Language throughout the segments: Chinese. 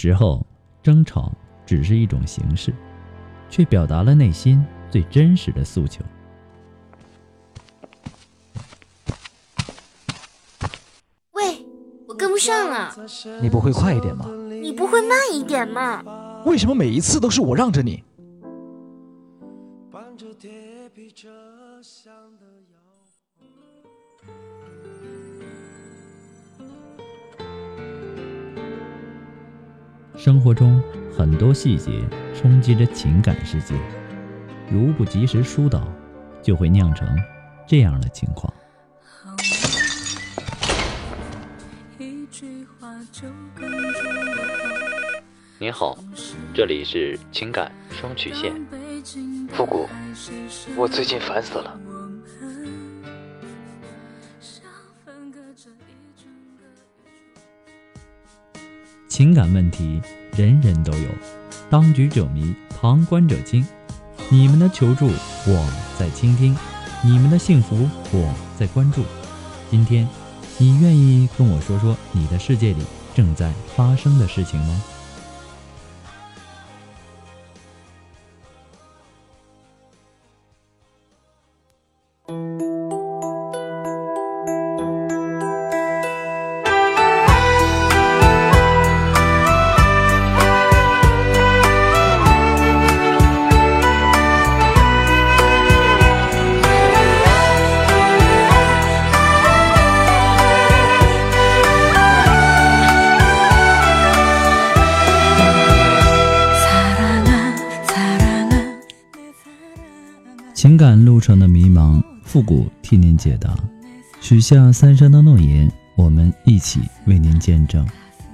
时候争吵只是一种形式，却表达了内心最真实的诉求。喂，我跟不上了，你不会快一点吗？你不会慢一点吗？为什么每一次都是我让着你？生活中很多细节冲击着情感世界，如不及时疏导，就会酿成这样的情况。您好，这里是情感双曲线。复古，我最近烦死了。情感问题人人都有，当局者迷，旁观者清。你们的求助，我在倾听；你们的幸福，我在关注。今天，你愿意跟我说说你的世界里正在发生的事情吗？许下三生的诺言，我们一起为您见证。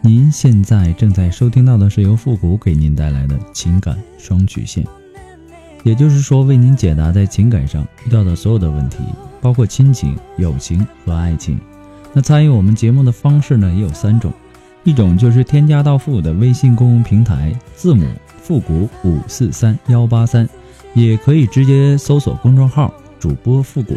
您现在正在收听到的是由复古给您带来的情感双曲线，也就是说，为您解答在情感上遇到的所有的问题，包括亲情、友情和爱情。那参与我们节目的方式呢，也有三种，一种就是添加到复古的微信公众平台，字母复古五四三幺八三。也可以直接搜索公众号“主播复古”，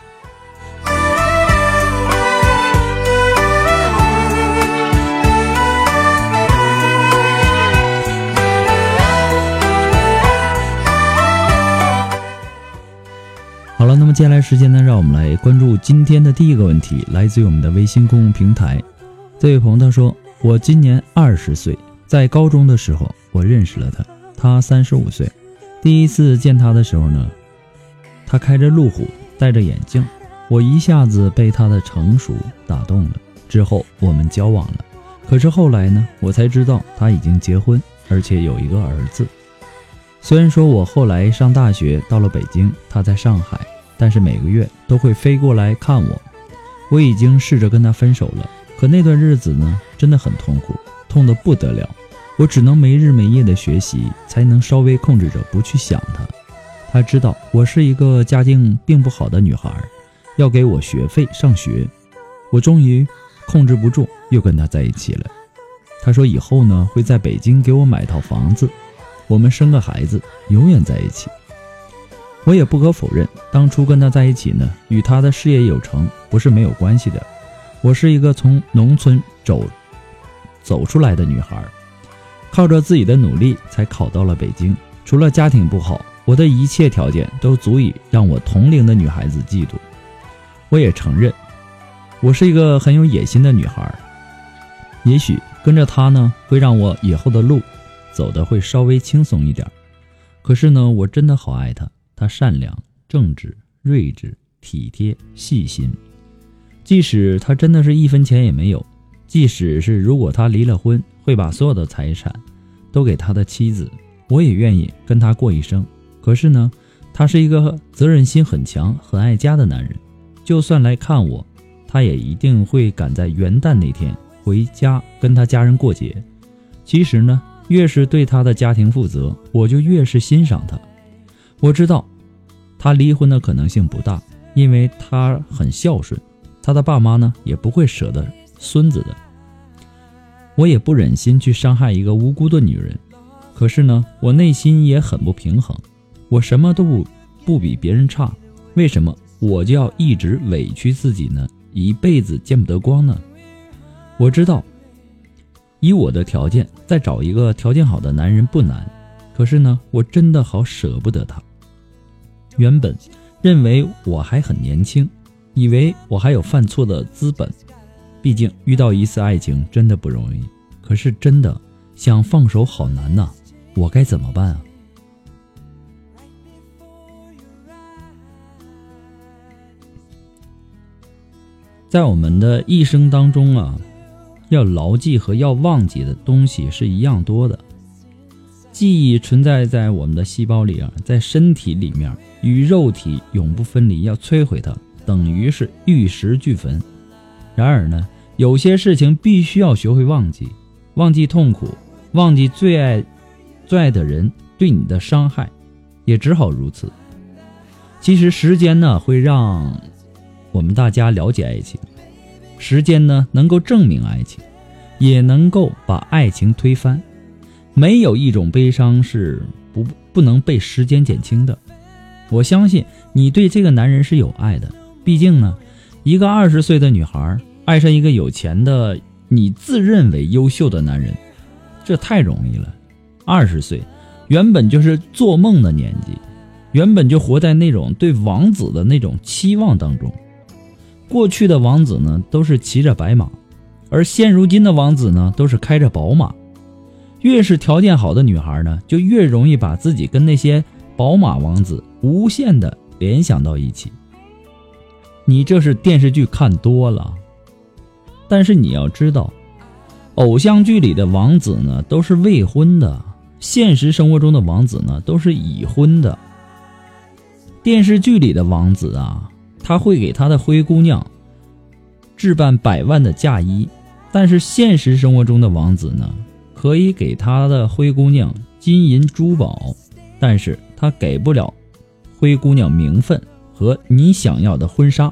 好了，那么接下来时间呢，让我们来关注今天的第一个问题，来自于我们的微信公众平台。这位朋友他说：“我今年二十岁，在高中的时候我认识了他，他三十五岁。第一次见他的时候呢，他开着路虎，戴着眼镜，我一下子被他的成熟打动了。之后我们交往了，可是后来呢，我才知道他已经结婚，而且有一个儿子。虽然说我后来上大学到了北京，他在上海。”但是每个月都会飞过来看我，我已经试着跟他分手了，可那段日子呢，真的很痛苦，痛得不得了。我只能没日没夜的学习，才能稍微控制着不去想他。他知道我是一个家境并不好的女孩，要给我学费上学。我终于控制不住，又跟他在一起了。他说以后呢，会在北京给我买套房子，我们生个孩子，永远在一起。我也不可否认，当初跟他在一起呢，与他的事业有成不是没有关系的。我是一个从农村走走出来的女孩，靠着自己的努力才考到了北京。除了家庭不好，我的一切条件都足以让我同龄的女孩子嫉妒。我也承认，我是一个很有野心的女孩。也许跟着他呢，会让我以后的路走的会稍微轻松一点。可是呢，我真的好爱他，他善良、正直、睿智、体贴、细心。即使他真的是一分钱也没有，即使是如果他离了婚，会把所有的财产都给他的妻子，我也愿意跟他过一生。可是呢，他是一个责任心很强、很爱家的男人，就算来看我，他也一定会赶在元旦那天回家跟他家人过节。其实呢，越是对他的家庭负责，我就越是欣赏他。我知道，他离婚的可能性不大，因为他很孝顺，他的爸妈呢也不会舍得孙子的。我也不忍心去伤害一个无辜的女人，可是呢，我内心也很不平衡。我什么都不不比别人差，为什么我就要一直委屈自己呢？一辈子见不得光呢？我知道，以我的条件，再找一个条件好的男人不难，可是呢，我真的好舍不得他。原本认为我还很年轻，以为我还有犯错的资本，毕竟遇到一次爱情真的不容易。可是真的想放手好难呐，我该怎么办啊？在我们的一生当中啊，要牢记和要忘记的东西是一样多的。记忆存在在我们的细胞里啊，在身体里面与肉体永不分离，要摧毁它，等于是玉石俱焚。然而呢，有些事情必须要学会忘记，忘记痛苦，忘记最爱、最爱的人对你的伤害，也只好如此。其实时间呢，会让。我们大家了解爱情，时间呢能够证明爱情，也能够把爱情推翻。没有一种悲伤是不不能被时间减轻的。我相信你对这个男人是有爱的，毕竟呢，一个二十岁的女孩爱上一个有钱的、你自认为优秀的男人，这太容易了。二十岁，原本就是做梦的年纪，原本就活在那种对王子的那种期望当中。过去的王子呢，都是骑着白马，而现如今的王子呢，都是开着宝马。越是条件好的女孩呢，就越容易把自己跟那些宝马王子无限的联想到一起。你这是电视剧看多了，但是你要知道，偶像剧里的王子呢，都是未婚的；现实生活中的王子呢，都是已婚的。电视剧里的王子啊。他会给他的灰姑娘置办百万的嫁衣，但是现实生活中的王子呢，可以给他的灰姑娘金银珠宝，但是他给不了灰姑娘名分和你想要的婚纱。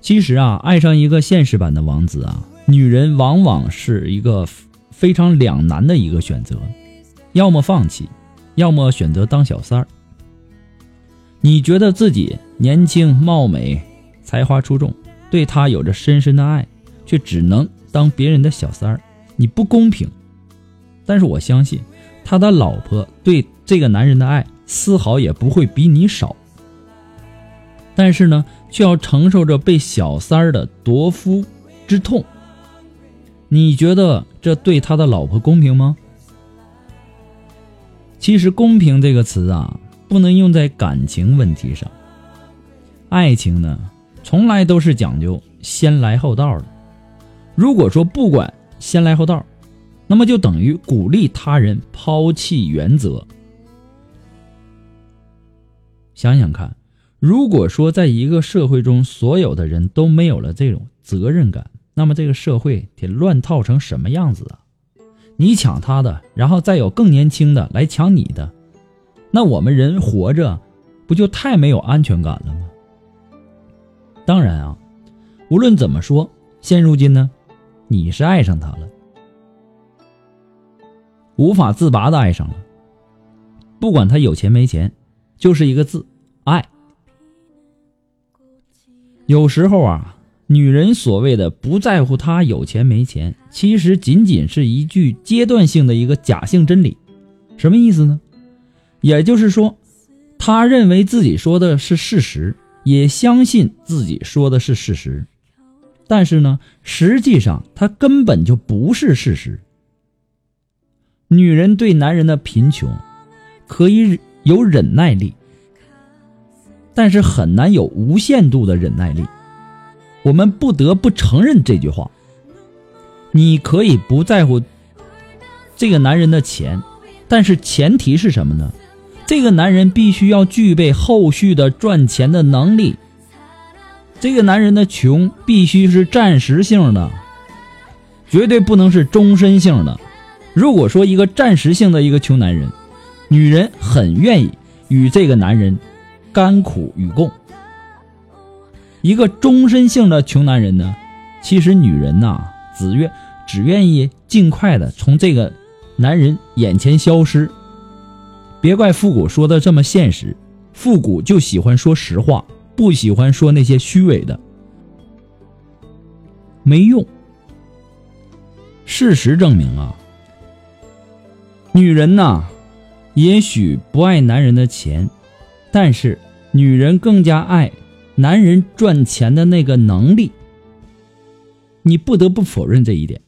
其实啊，爱上一个现实版的王子啊，女人往往是一个非常两难的一个选择，要么放弃，要么选择当小三儿。你觉得自己年轻貌美，才华出众，对他有着深深的爱，却只能当别人的小三儿，你不公平。但是我相信，他的老婆对这个男人的爱丝毫也不会比你少。但是呢，却要承受着被小三儿的夺夫之痛。你觉得这对他的老婆公平吗？其实“公平”这个词啊。不能用在感情问题上。爱情呢，从来都是讲究先来后到的。如果说不管先来后到，那么就等于鼓励他人抛弃原则。想想看，如果说在一个社会中，所有的人都没有了这种责任感，那么这个社会得乱套成什么样子啊？你抢他的，然后再有更年轻的来抢你的。那我们人活着，不就太没有安全感了吗？当然啊，无论怎么说，现如今呢，你是爱上他了，无法自拔的爱上了。不管他有钱没钱，就是一个字——爱。有时候啊，女人所谓的不在乎他有钱没钱，其实仅仅是一句阶段性的一个假性真理。什么意思呢？也就是说，他认为自己说的是事实，也相信自己说的是事实，但是呢，实际上他根本就不是事实。女人对男人的贫穷可以有忍耐力，但是很难有无限度的忍耐力。我们不得不承认这句话。你可以不在乎这个男人的钱，但是前提是什么呢？这个男人必须要具备后续的赚钱的能力。这个男人的穷必须是暂时性的，绝对不能是终身性的。如果说一个暂时性的一个穷男人，女人很愿意与这个男人甘苦与共。一个终身性的穷男人呢，其实女人呐，只愿只愿意尽快的从这个男人眼前消失。别怪复古说的这么现实，复古就喜欢说实话，不喜欢说那些虚伪的，没用。事实证明啊，女人呐，也许不爱男人的钱，但是女人更加爱。男人赚钱的那个能力，你不得不否认这一点。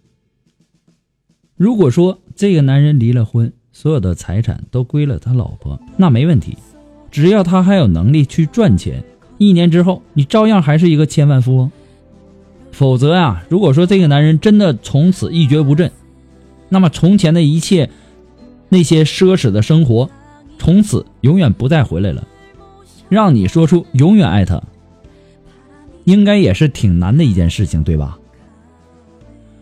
如果说这个男人离了婚，所有的财产都归了他老婆，那没问题，只要他还有能力去赚钱，一年之后你照样还是一个千万富翁。否则呀，如果说这个男人真的从此一蹶不振，那么从前的一切那些奢侈的生活，从此永远不再回来了，让你说出永远爱他。应该也是挺难的一件事情，对吧？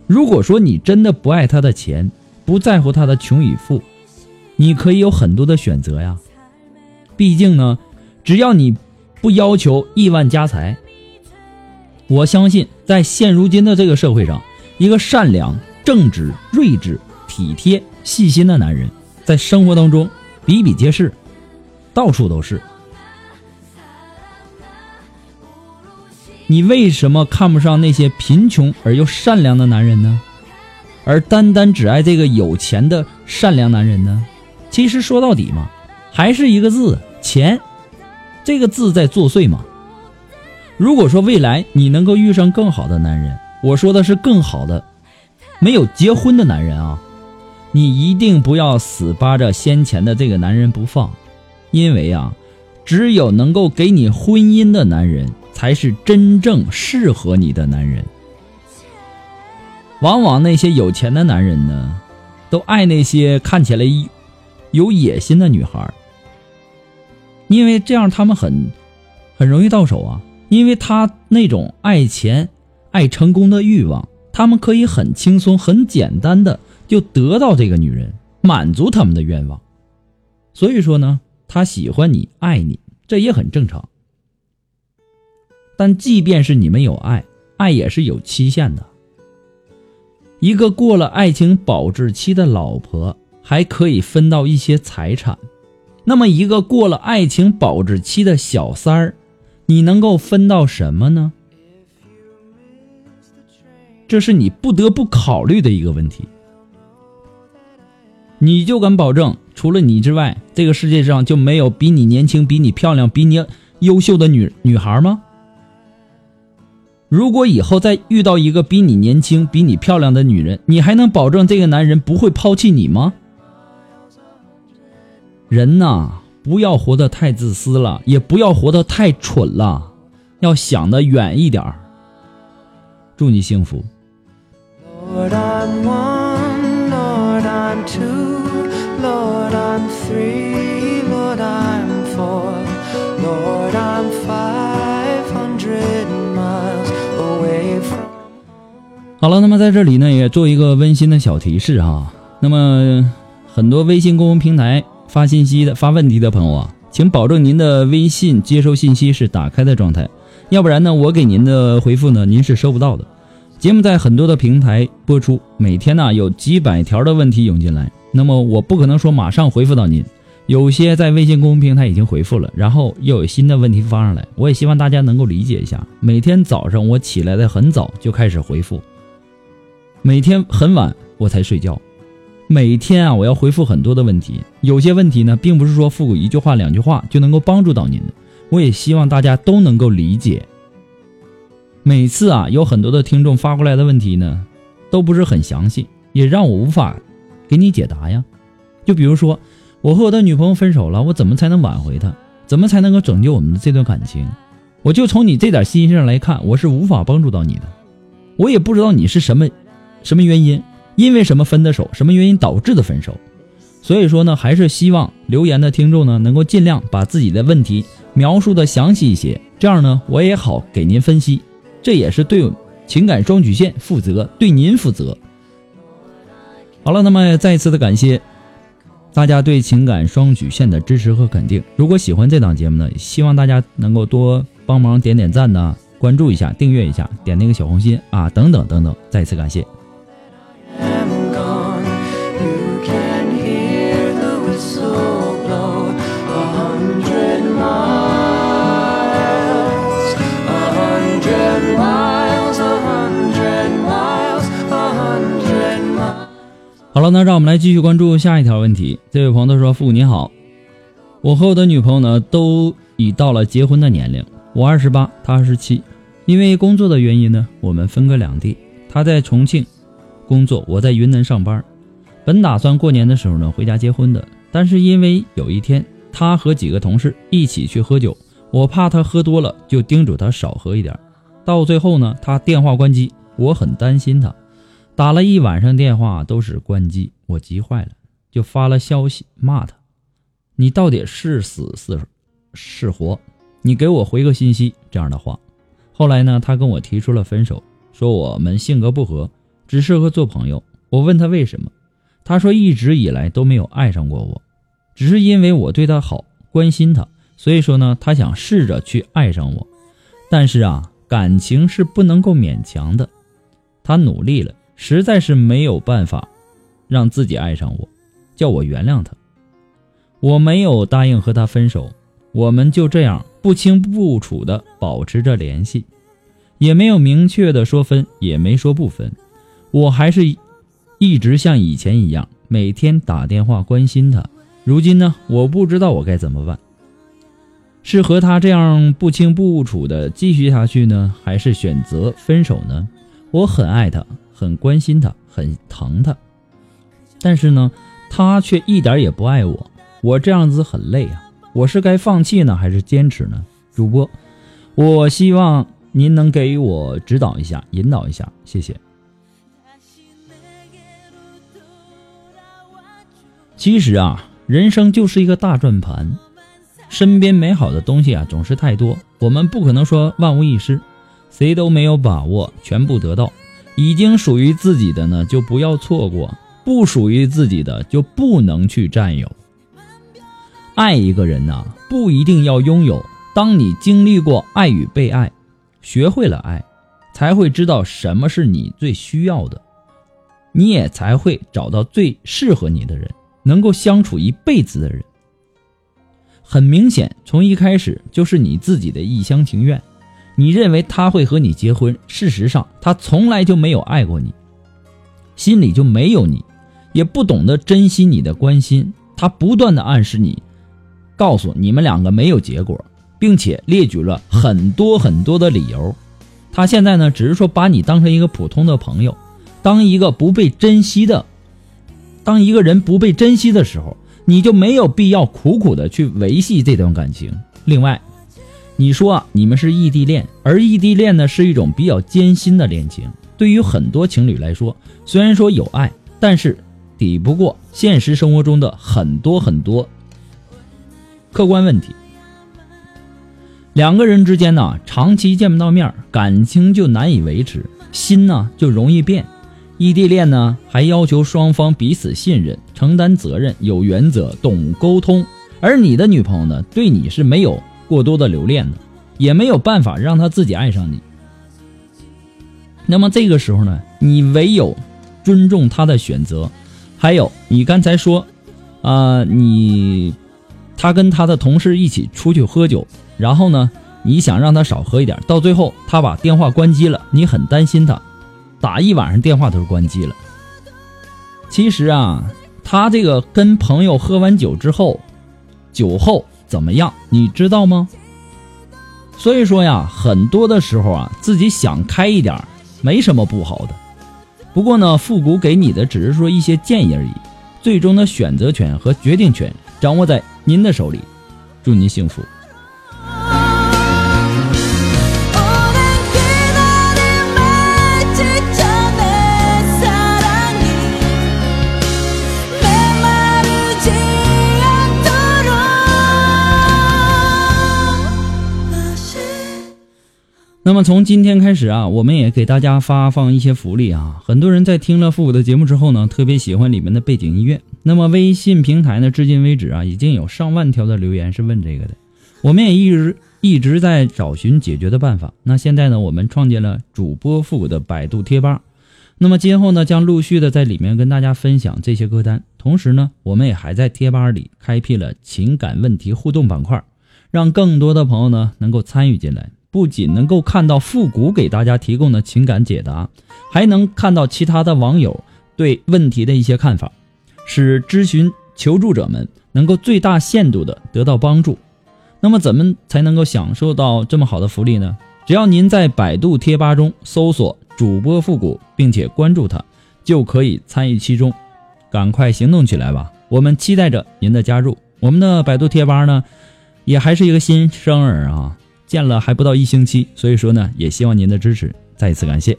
如果说你真的不爱他的钱，不在乎他的穷与富，你可以有很多的选择呀。毕竟呢，只要你不要求亿万家财，我相信在现如今的这个社会上，一个善良、正直、睿智、体贴、细心的男人，在生活当中比比皆是，到处都是。你为什么看不上那些贫穷而又善良的男人呢？而单单只爱这个有钱的善良男人呢？其实说到底嘛，还是一个字钱，这个字在作祟嘛。如果说未来你能够遇上更好的男人，我说的是更好的，没有结婚的男人啊，你一定不要死扒着先前的这个男人不放，因为啊，只有能够给你婚姻的男人。才是真正适合你的男人。往往那些有钱的男人呢，都爱那些看起来有野心的女孩，因为这样他们很很容易到手啊。因为他那种爱钱、爱成功的欲望，他们可以很轻松、很简单的就得到这个女人，满足他们的愿望。所以说呢，他喜欢你、爱你，这也很正常。但即便是你们有爱，爱也是有期限的。一个过了爱情保质期的老婆还可以分到一些财产，那么一个过了爱情保质期的小三儿，你能够分到什么呢？这是你不得不考虑的一个问题。你就敢保证，除了你之外，这个世界上就没有比你年轻、比你漂亮、比你优秀的女女孩吗？如果以后再遇到一个比你年轻、比你漂亮的女人，你还能保证这个男人不会抛弃你吗？人呐，不要活得太自私了，也不要活得太蠢了，要想得远一点儿祝你幸福。好了，那么在这里呢，也做一个温馨的小提示哈。那么很多微信公众平台发信息的、发问题的朋友啊，请保证您的微信接收信息是打开的状态，要不然呢，我给您的回复呢，您是收不到的。节目在很多的平台播出，每天呢有几百条的问题涌进来，那么我不可能说马上回复到您，有些在微信公众平台已经回复了，然后又有新的问题发上来，我也希望大家能够理解一下。每天早上我起来的很早就开始回复，每天很晚我才睡觉，每天啊我要回复很多的问题。有些问题呢，并不是说复古一句话两句话就能够帮助到您的，我也希望大家都能够理解。每次啊有很多的听众发过来的问题呢，都不是很详细，也让我无法给你解答呀。就比如说。我和我的女朋友分手了，我怎么才能挽回她？怎么才能够拯救我们的这段感情？我就从你这点信息上来看，我是无法帮助到你的。我也不知道你是什么什么原因，因为什么分的手，什么原因导致的分手。所以说呢，还是希望留言的听众呢，能够尽量把自己的问题描述的详细一些，这样呢，我也好给您分析。这也是对情感双曲线负责，对您负责。好了，那么再一次的感谢。大家对情感双曲线的支持和肯定，如果喜欢这档节目呢，希望大家能够多帮忙点点赞呐，关注一下，订阅一下，点那个小红心啊，等等等等，再次感谢。好了，那让我们来继续关注下一条问题。这位朋友说：“父母你好，我和我的女朋友呢都已到了结婚的年龄，我二十八，她二十七。因为工作的原因呢，我们分隔两地。她在重庆工作，我在云南上班。本打算过年的时候呢回家结婚的，但是因为有一天她和几个同事一起去喝酒，我怕她喝多了，就叮嘱她少喝一点。到最后呢，她电话关机，我很担心她。”打了一晚上电话都是关机，我急坏了，就发了消息骂他：“你到底是死是是活？你给我回个信息。”这样的话，后来呢，他跟我提出了分手，说我们性格不合，只适合做朋友。我问他为什么，他说一直以来都没有爱上过我，只是因为我对他好，关心他，所以说呢，他想试着去爱上我。但是啊，感情是不能够勉强的，他努力了。实在是没有办法让自己爱上我，叫我原谅他。我没有答应和他分手，我们就这样不清不楚的保持着联系，也没有明确的说分，也没说不分。我还是一直像以前一样，每天打电话关心他。如今呢，我不知道我该怎么办，是和他这样不清不楚的继续下去呢，还是选择分手呢？我很爱他。很关心他，很疼他，但是呢，他却一点也不爱我。我这样子很累啊！我是该放弃呢，还是坚持呢？主播，我希望您能给我指导一下，引导一下，谢谢。其实啊，人生就是一个大转盘，身边美好的东西啊总是太多，我们不可能说万无一失，谁都没有把握全部得到。已经属于自己的呢，就不要错过；不属于自己的，就不能去占有。爱一个人呐，不一定要拥有。当你经历过爱与被爱，学会了爱，才会知道什么是你最需要的，你也才会找到最适合你的人，能够相处一辈子的人。很明显，从一开始就是你自己的一厢情愿。你认为他会和你结婚，事实上他从来就没有爱过你，心里就没有你，也不懂得珍惜你的关心。他不断的暗示你，告诉你们两个没有结果，并且列举了很多很多的理由。他现在呢，只是说把你当成一个普通的朋友，当一个不被珍惜的，当一个人不被珍惜的时候，你就没有必要苦苦的去维系这段感情。另外。你说啊，你们是异地恋，而异地恋呢是一种比较艰辛的恋情。对于很多情侣来说，虽然说有爱，但是抵不过现实生活中的很多很多客观问题。两个人之间呢，长期见不到面，感情就难以维持，心呢就容易变。异地恋呢，还要求双方彼此信任、承担责任、有原则、懂沟通。而你的女朋友呢，对你是没有。过多的留恋的，也没有办法让他自己爱上你。那么这个时候呢，你唯有尊重他的选择。还有，你刚才说，啊，你他跟他的同事一起出去喝酒，然后呢，你想让他少喝一点，到最后他把电话关机了，你很担心他，打一晚上电话都是关机了。其实啊，他这个跟朋友喝完酒之后，酒后怎么样，你知道吗？所以说呀，很多的时候啊，自己想开一点，没什么不好的。不过呢，复古给你的只是说一些建议而已，最终的选择权和决定权掌握在您的手里。祝您幸福。那么从今天开始啊，我们也给大家发放一些福利啊。很多人在听了复古的节目之后呢，特别喜欢里面的背景音乐。那么微信平台呢，至今为止啊，已经有上万条的留言是问这个的。我们也一直一直在找寻解决的办法。那现在呢，我们创建了主播复古的百度贴吧。那么今后呢，将陆续的在里面跟大家分享这些歌单。同时呢，我们也还在贴吧里开辟了情感问题互动板块，让更多的朋友呢能够参与进来。不仅能够看到复古给大家提供的情感解答，还能看到其他的网友对问题的一些看法，使咨询求助者们能够最大限度的得到帮助。那么，怎么才能够享受到这么好的福利呢？只要您在百度贴吧中搜索“主播复古”，并且关注他，就可以参与其中。赶快行动起来吧！我们期待着您的加入。我们的百度贴吧呢，也还是一个新生儿啊。建了还不到一星期，所以说呢，也希望您的支持，再一次感谢。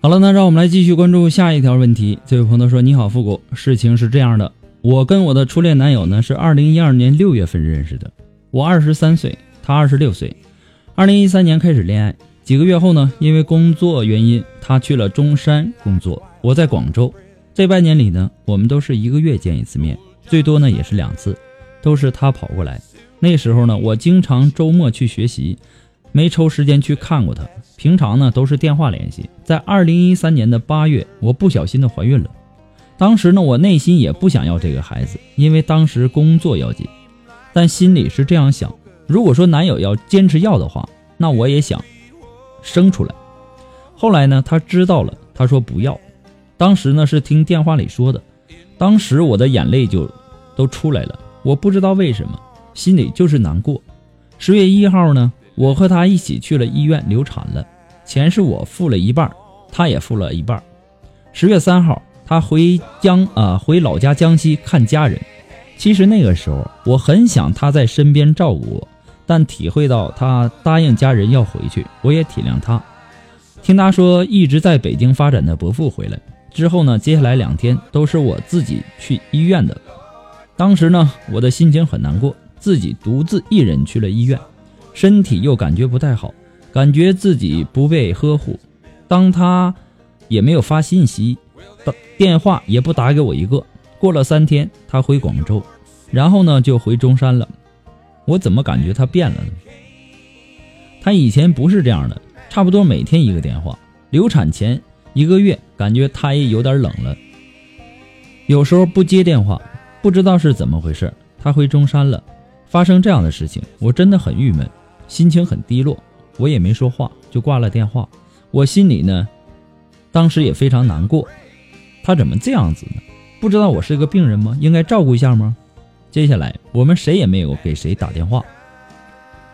好了，那让我们来继续关注下一条问题。这位朋友说：“你好，复古，事情是这样的。”我跟我的初恋男友呢是二零一二年六月份认识的，我二十三岁，他二十六岁。二零一三年开始恋爱，几个月后呢，因为工作原因，他去了中山工作，我在广州。这半年里呢，我们都是一个月见一次面，最多呢也是两次，都是他跑过来。那时候呢，我经常周末去学习，没抽时间去看过他。平常呢都是电话联系。在二零一三年的八月，我不小心的怀孕了。当时呢，我内心也不想要这个孩子，因为当时工作要紧，但心里是这样想：如果说男友要坚持要的话，那我也想生出来。后来呢，他知道了，他说不要。当时呢是听电话里说的，当时我的眼泪就都出来了，我不知道为什么，心里就是难过。十月一号呢，我和他一起去了医院流产了，钱是我付了一半，他也付了一半。十月三号。他回江啊，回老家江西看家人。其实那个时候，我很想他在身边照顾我，但体会到他答应家人要回去，我也体谅他。听他说，一直在北京发展的伯父回来之后呢，接下来两天都是我自己去医院的。当时呢，我的心情很难过，自己独自一人去了医院，身体又感觉不太好，感觉自己不被呵护。当他也没有发信息。电话也不打给我一个。过了三天，他回广州，然后呢就回中山了。我怎么感觉他变了呢？他以前不是这样的，差不多每天一个电话。流产前一个月，感觉他也有点冷了，有时候不接电话，不知道是怎么回事。他回中山了，发生这样的事情，我真的很郁闷，心情很低落。我也没说话，就挂了电话。我心里呢？当时也非常难过，他怎么这样子呢？不知道我是个病人吗？应该照顾一下吗？接下来我们谁也没有给谁打电话，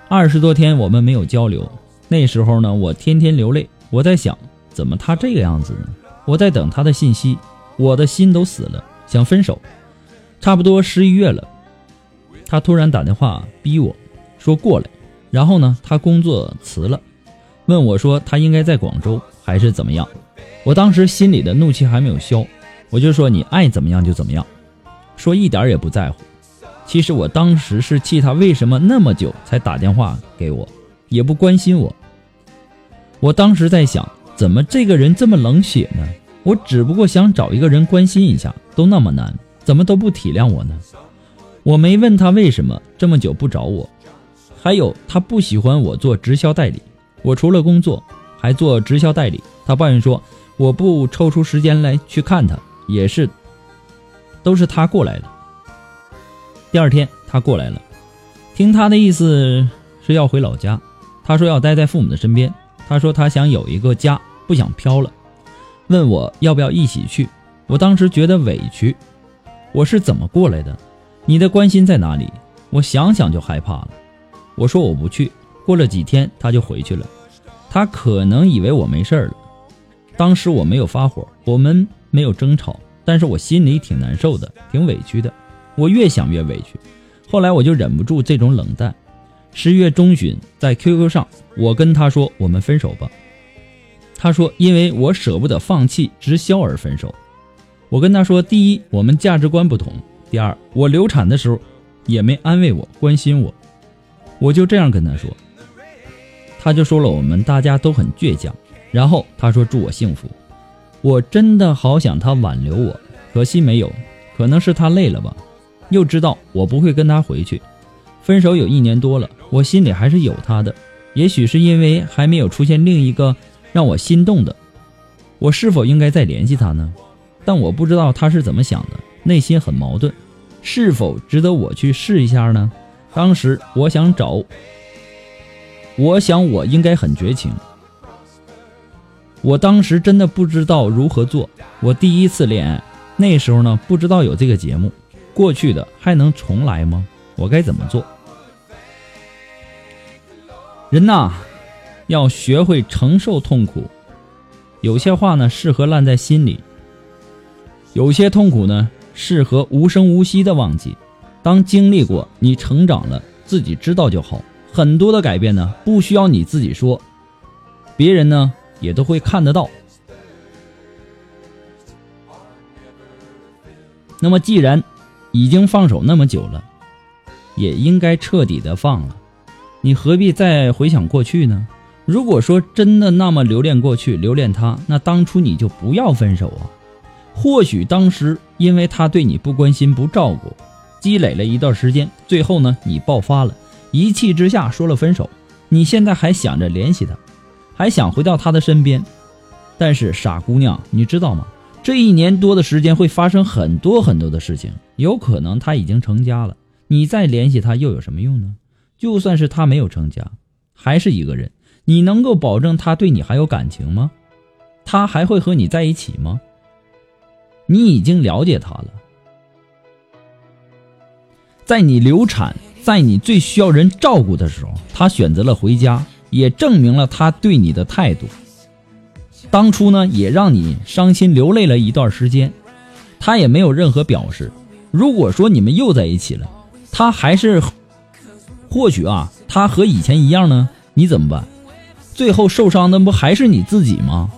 二十多天我们没有交流。那时候呢，我天天流泪，我在想，怎么他这个样子呢？我在等他的信息，我的心都死了，想分手。差不多十一月了，他突然打电话逼我说过来，然后呢，他工作辞了，问我说他应该在广州。还是怎么样？我当时心里的怒气还没有消，我就说你爱怎么样就怎么样，说一点也不在乎。其实我当时是气他为什么那么久才打电话给我，也不关心我。我当时在想，怎么这个人这么冷血呢？我只不过想找一个人关心一下，都那么难，怎么都不体谅我呢？我没问他为什么这么久不找我，还有他不喜欢我做直销代理，我除了工作还做直销代理，他抱怨说我不抽出时间来去看他，也是，都是他过来的。第二天他过来了，听他的意思是要回老家，他说要待在父母的身边，他说他想有一个家，不想飘了，问我要不要一起去。我当时觉得委屈，我是怎么过来的？你的关心在哪里？我想想就害怕了。我说我不去。过了几天他就回去了，他可能以为我没事儿了。当时我没有发火，我们没有争吵，但是我心里挺难受的，挺委屈的。我越想越委屈，后来我就忍不住这种冷淡。十月中旬在 QQ 上，我跟他说我们分手吧。他说因为我舍不得放弃直销而分手。我跟他说，第一，我们价值观不同。第二，我流产的时候也没安慰我、关心我，我就这样跟他说，他就说了我们大家都很倔强，然后他说祝我幸福，我真的好想他挽留我，可惜没有，可能是他累了吧，又知道我不会跟他回去，分手有一年多了，我心里还是有他的，也许是因为还没有出现另一个让我心动的，我是否应该再联系他呢？但我不知道他是怎么想的，内心很矛盾。是否值得我去试一下呢？当时我想找，我想我应该很绝情。我当时真的不知道如何做。我第一次恋爱，那时候呢不知道有这个节目，过去的还能重来吗？我该怎么做？人呐，要学会承受痛苦。有些话呢适合烂在心里，有些痛苦呢。适合无声无息的忘记。当经历过，你成长了，自己知道就好。很多的改变呢，不需要你自己说，别人呢也都会看得到。那么，既然已经放手那么久了，也应该彻底的放了。你何必再回想过去呢？如果说真的那么留恋过去，留恋他，那当初你就不要分手啊。或许当时因为他对你不关心不照顾，积累了一段时间，最后呢你爆发了，一气之下说了分手。你现在还想着联系他，还想回到他的身边，但是傻姑娘，你知道吗？这一年多的时间会发生很多很多的事情，有可能他已经成家了，你再联系他又有什么用呢？就算是他没有成家，还是一个人，你能够保证他对你还有感情吗？他还会和你在一起吗？你已经了解他了，在你流产，在你最需要人照顾的时候，他选择了回家，也证明了他对你的态度。当初呢，也让你伤心流泪了一段时间，他也没有任何表示。如果说你们又在一起了，他还是，或许啊，他和以前一样呢，你怎么办？最后受伤的不还是你自己吗？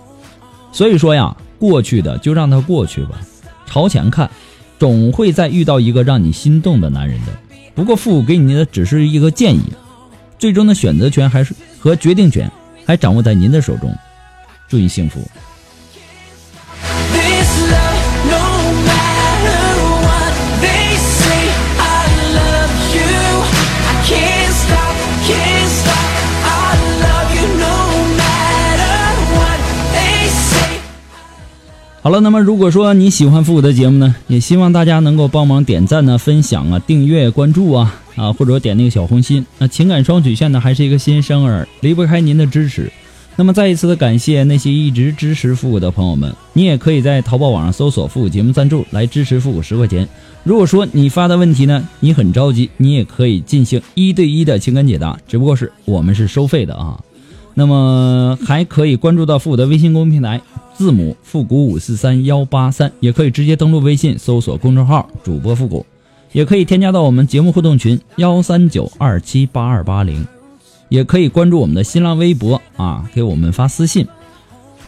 所以说呀。过去的就让它过去吧，朝前看，总会再遇到一个让你心动的男人的。不过父母给您的只是一个建议，最终的选择权还是和决定权还掌握在您的手中。祝你幸福。好了，那么如果说你喜欢复古的节目呢，也希望大家能够帮忙点赞呢、分享啊、订阅、关注啊啊，或者点那个小红心。那情感双曲线呢，还是一个新生儿，离不开您的支持。那么再一次的感谢那些一直支持复古的朋友们，你也可以在淘宝网上搜索“复古节目赞助”来支持复古十块钱。如果说你发的问题呢，你很着急，你也可以进行一对一的情感解答，只不过是我们是收费的啊。那么还可以关注到复古的微信公众平台。字母复古五四三幺八三，也可以直接登录微信搜索公众号主播复古，也可以添加到我们节目互动群幺三九二七八二八零，也可以关注我们的新浪微博啊，给我们发私信，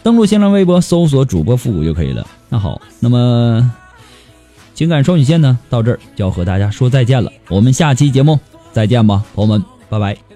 登录新浪微博搜索主播复古就可以了。那好，那么情感双曲线呢，到这儿就要和大家说再见了，我们下期节目再见吧，朋友们，拜拜。